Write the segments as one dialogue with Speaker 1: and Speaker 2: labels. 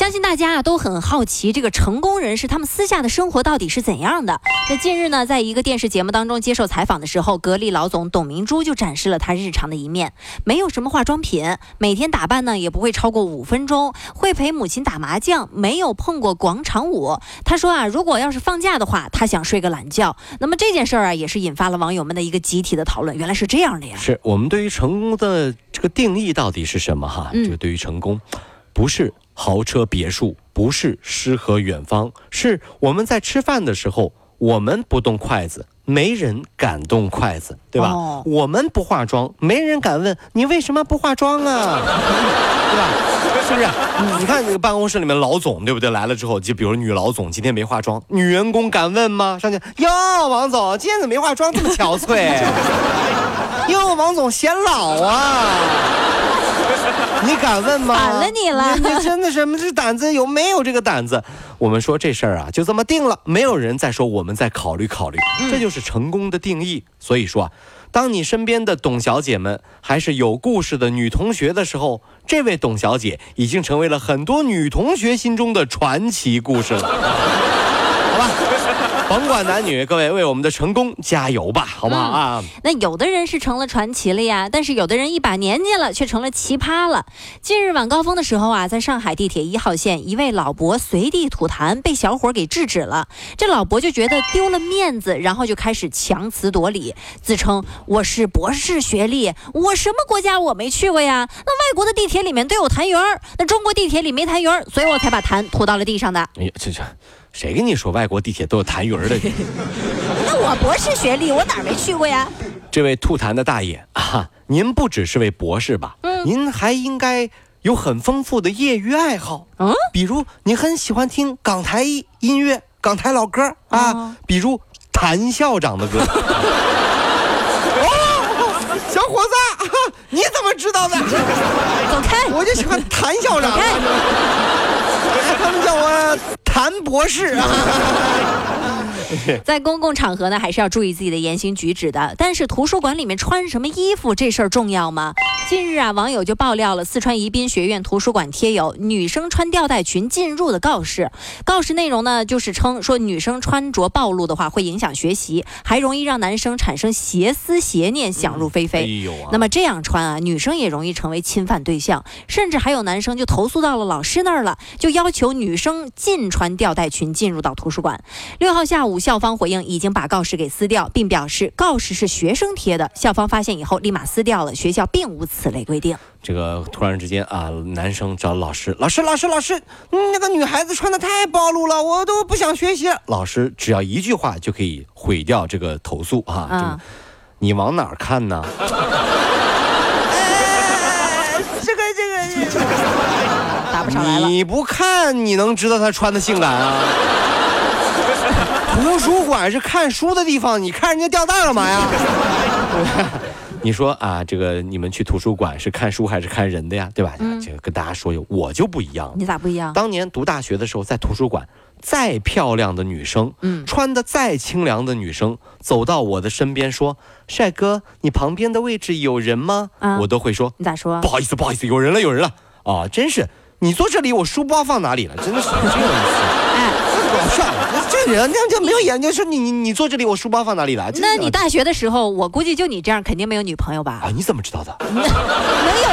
Speaker 1: 相信大家啊都很好奇，这个成功人士他们私下的生活到底是怎样的？那近日呢，在一个电视节目当中接受采访的时候，格力老总董明珠就展示了他日常的一面，没有什么化妆品，每天打扮呢也不会超过五分钟，会陪母亲打麻将，没有碰过广场舞。他说啊，如果要是放假的话，他想睡个懒觉。那么这件事儿啊，也是引发了网友们的一个集体的讨论。原来是这样的呀！
Speaker 2: 是我们对于成功的这个定义到底是什么哈？
Speaker 1: 嗯
Speaker 2: 这个对于成功，不是豪车别墅，不是诗和远方，是我们在吃饭的时候，我们不动筷子。没人敢动筷子，对吧？
Speaker 1: 哦
Speaker 2: 我们不化妆，没人敢问你为什么不化妆啊，对吧？是不是？你看那个办公室里面老总，对不对？来了之后，就比如女老总今天没化妆，女员工敢问吗？上去哟，王总今天怎么没化妆，这么憔悴？哟，王总显老啊！你敢问吗？
Speaker 1: 反了你了
Speaker 2: 你你真的是这胆子有没有这个胆子？我们说这事儿啊，就这么定了，没有人再说我们再考虑考虑，这就是成功的定义。所以说啊，当你身边的董小姐们还是有故事的女同学的时候，这位董小姐已经成为了很多女同学心中的传奇故事了。好吧，甭管男女，各位为我们的成功加油吧，好不好啊？
Speaker 1: 那有的人是成了传奇了呀，但是有的人一把年纪了却成了奇葩了。近日晚高峰的时候啊，在上海地铁一号线，一位老伯随地吐痰，被小伙给制止了。这老伯就觉得丢了面子，然后就开始强词夺理，自称我是博士学历，我什么国家我没去过呀？那外国的地铁里面都有痰盂儿，那中国地铁里没痰盂儿，所以我才把痰吐到了地上的。
Speaker 2: 哎呀，这这，谁跟你说外国地铁都有痰盂儿的？
Speaker 1: 那我博士学历，我哪儿没去过呀？
Speaker 2: 这位吐痰的大爷啊，您不只是位博士吧？
Speaker 1: 嗯
Speaker 2: 您还应该有很丰富的业余爱好，
Speaker 1: 嗯，
Speaker 2: 比如您很喜欢听港台音乐、港台老歌啊，
Speaker 1: 哦
Speaker 2: 比如谭校长的歌。哦，小伙子，啊你怎么知道的？
Speaker 1: 走开！
Speaker 2: 我就喜欢谭校长，他们叫我谭博士啊。
Speaker 1: 在公共场合呢，还是要注意自己的言行举止的。但是图书馆里面穿什么衣服这事儿重要吗？近日啊，网友就爆料了四川宜宾学院图书馆贴有“女生穿吊带裙进入”的告示。告示内容呢，就是称说女生穿着暴露的话会影响学习，还容易让男生产生邪思邪念，想入非非。
Speaker 2: 哎啊
Speaker 1: 那么这样穿啊，女生也容易成为侵犯对象，甚至还有男生就投诉到了老师那儿了，就要求女生禁穿吊带裙进入到图书馆。六号下午，校方回应已经把告示给撕掉，并表示告示是学生贴的，校方发现以后立马撕掉了，学校并无此类规定。
Speaker 2: 这个突然之间啊，男生找老师，老师，老师，老师，嗯那个女孩子穿的太暴露了，我都不想学习。老师只要一句话就可以毁掉这个投诉啊！你往哪儿看呢？哎这个这个，
Speaker 1: 答不上来了。
Speaker 2: 你不看你能知道她穿的性感啊？图书馆是看书的地方，你看人家吊带干嘛呀？你说啊，这个你们去图书馆是看书还是看人的呀？对吧？
Speaker 1: 嗯
Speaker 2: 这个跟大家说，我就不一样。
Speaker 1: 你咋不一样？
Speaker 2: 当年读大学的时候，在图书馆，再漂亮的女生，
Speaker 1: 嗯
Speaker 2: 穿的再清凉的女生，走到我的身边说：“帅哥，你旁边的位置有人吗？”
Speaker 1: 啊
Speaker 2: 我都会说
Speaker 1: 你咋说：“
Speaker 2: 不？好意思，不好意思，有人了，有人了。”啊，真是，你坐这里，我书包放哪里了？真的是很有意思。
Speaker 1: 哎，
Speaker 2: 搞笑，这人家就没有眼睛，说你你你坐这里，我书包放哪里了？
Speaker 1: 那你大学的时候，我估计就你这样，肯定没有女朋友吧？
Speaker 2: 啊？你怎么知道的？
Speaker 1: 能有！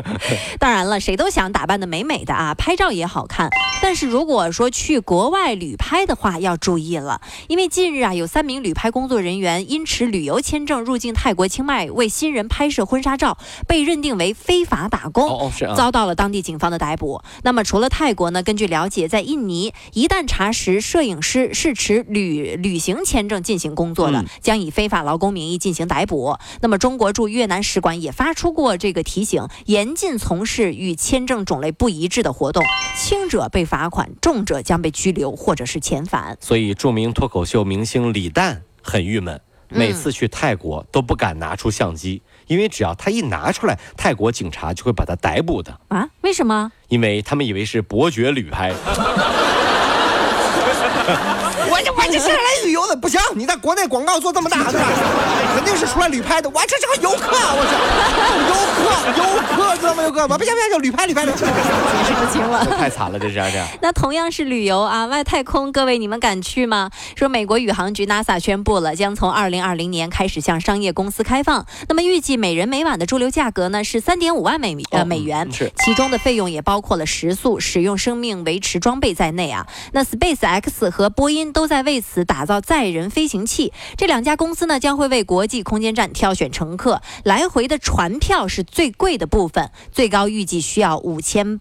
Speaker 1: 当然了，谁都想打扮的美美的啊，拍照也好看。但是如果说去国外旅拍的话，要注意了，因为近日啊，有三名旅拍工作人员因持旅游签证入境泰国清迈，为新人拍摄婚纱照，被认定为非法打工。
Speaker 2: 哦哦是啊。
Speaker 1: 遭到了当地警方的逮捕。那么除了泰国呢？根据了解，在印尼，一旦查实摄影师是持旅旅行签证进行工作的，
Speaker 2: 嗯
Speaker 1: 将以非法劳工名义进行逮捕。那么中国驻越南使馆也发出过这个提醒，严禁从事与签证种类不一致的活动，轻者被罚款，重者将被拘留或者是遣返。
Speaker 2: 所以，著名脱口秀明星李诞很郁闷。每次去泰国都不敢拿出相机，因为只要他一拿出来，泰国警察就会把他逮捕的，
Speaker 1: 啊？为什么？
Speaker 2: 因为他们以为是伯爵旅拍。我这我这是来旅游的，不行！你在国内广告做这么大，是吧？肯定是出来旅拍的。我这是个游客，我是游客，游客知道吗？游客，我 不行不行，就旅拍旅拍旅拍，
Speaker 1: 解释不清了。
Speaker 2: 太惨了，这是这样。
Speaker 1: 那同样是旅游啊，外太空，各位你们敢去吗？说美国宇航局 NASA 宣布了，将从2020年开始向商业公司开放。那么预计每人每晚的驻留价格呢是3.5万美呃美元，
Speaker 2: 是
Speaker 1: 其中的费用也包括了食宿、使用生命维持装备在内啊。那 SpaceX 和波音都在为此打造载人飞行器。这两家公司呢将会为国际空间站挑选乘客，来回的船票是最贵的部分，最高预计需要五千。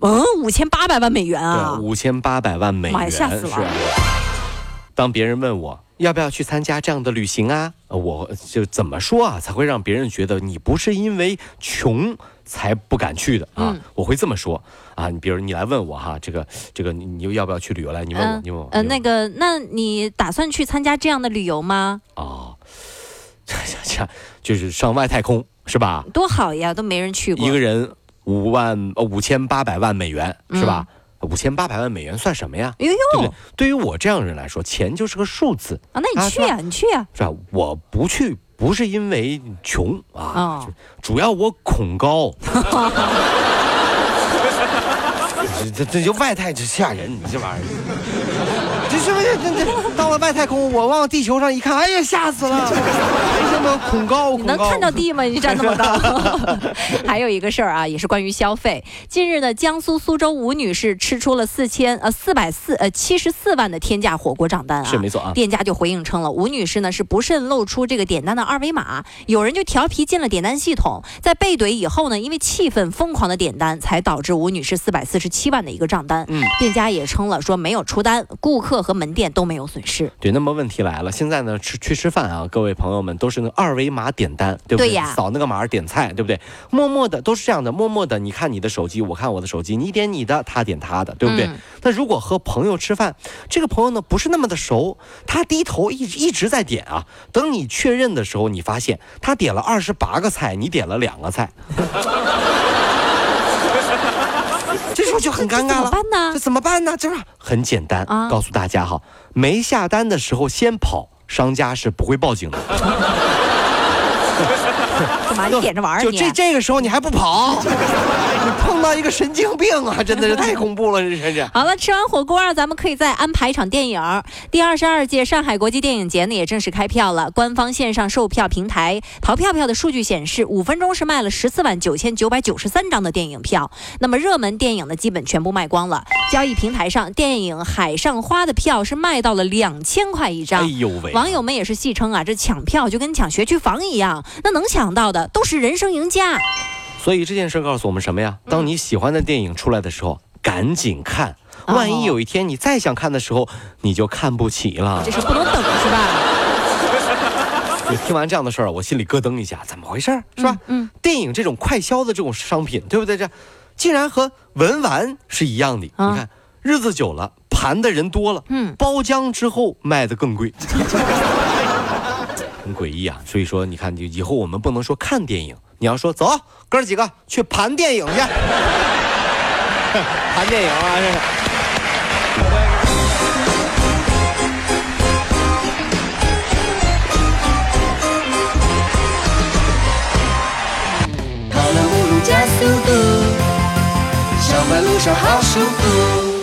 Speaker 1: 嗯，五千八百万美元啊！
Speaker 2: 五千八百万美元，
Speaker 1: 吓死了
Speaker 2: 是当别人问我要不要去参加这样的旅行啊，呃我就怎么说啊，才会让别人觉得你不是因为穷才不敢去的啊？
Speaker 1: 嗯
Speaker 2: 我会这么说啊。你比如你来问我哈，这个这个你你要不要去旅游来？你问我，你问我。
Speaker 1: 呃，那个，那你打算去参加这样的旅游吗？
Speaker 2: 我哦，这这就是上外太空是吧？
Speaker 1: 多好呀，都没人去过。
Speaker 2: 一个人五万呃五千八百万美元是吧？五千八百万美元算什么呀？
Speaker 1: 哎呦
Speaker 2: 对不对
Speaker 1: 呦，？
Speaker 2: 对于我这样的人来说，钱就是个数字。
Speaker 1: 啊，那你去呀、你去呀、
Speaker 2: 是吧？我不去不是因为穷啊，
Speaker 1: 哦
Speaker 2: 主要我恐高。这这这就外太这吓人，你这玩意儿，这是不是这这到了外太空，我往地球上一看，哎呀，吓死了！为什么恐高？
Speaker 1: 你能看到地吗？你站那么高。还有一个事儿啊，也是关于消费。近日呢，江苏苏州吴女士吃出了四千呃四百四呃七十四万的天价火锅账单啊。
Speaker 2: 是没错啊
Speaker 1: 店家就回应称了，吴女士呢是不慎露出这个点单的二维码，有人就调皮进了点单系统，在被怼以后呢，因为气愤疯狂的点单，才导致吴女士四百四十七万的一个账单。
Speaker 2: 嗯，
Speaker 1: 店家也称了说没有出单，顾客和门店都没有损失。
Speaker 2: 对，那么问题来了，现在呢吃去吃饭啊，各位朋友们都是那二维码点单，对不对？
Speaker 1: 对呀
Speaker 2: 扫那个码点菜，对不对？默默的都是这样的，默默的，你看你的手机，我看我的手机，你点你的，他点他的，对不对？
Speaker 1: 嗯
Speaker 2: 那如果和朋友吃饭，这个朋友呢不是那么的熟，他低头一直一直在点啊，等你确认的时候，你发现他点了二十八个菜，你点了两个菜。这时候就很尴尬了，
Speaker 1: 这怎么办呢
Speaker 2: 这怎么办呢？就是很简单，
Speaker 1: 啊
Speaker 2: 告诉大家哈，没下单的时候先跑，商家是不会报警的。
Speaker 1: 干嘛？你点着玩儿
Speaker 2: 就
Speaker 1: 你？
Speaker 2: 这这个时候你还不跑，你碰到一个神经病啊！真的是太恐怖了，这真是。
Speaker 1: 好了，吃完火锅啊，咱们可以再安排一场电影。第二十二届上海国际电影节呢也正式开票了。官方线上售票平台淘票票的数据显示，五分钟是卖了十四万九千九百九十三张的电影票。那么热门电影呢，基本全部卖光了。交易平台上，电影《海上花》的票是卖到了两千块一张
Speaker 2: 哎
Speaker 1: 张。
Speaker 2: 呦喂！
Speaker 1: 网友们也是戏称啊，这抢票就跟抢学区房一样，那能抢到的都是人生赢家。
Speaker 2: 所以这件事告诉我们什么呀？当你喜欢的电影出来的时候，赶紧看。万一有一天你再想看的时候，你就看不起了
Speaker 1: 这。是不能等是吧？
Speaker 2: 你听完这样的事儿，我心里咯噔一下，怎么回事儿？是吧？
Speaker 1: 嗯，
Speaker 2: 电影这种快销的这种商品，对不对？这竟然和文玩是一样的。
Speaker 1: 啊
Speaker 2: 你看，日子久了，盘的人多了，
Speaker 1: 嗯
Speaker 2: 包浆之后卖的更贵。很诡异啊！所以说，你看，就以后我们不能说看电影，你要说走，哥儿几个去盘电影去，盘电影啊！这是。
Speaker 3: 加速度，上班路上好舒服。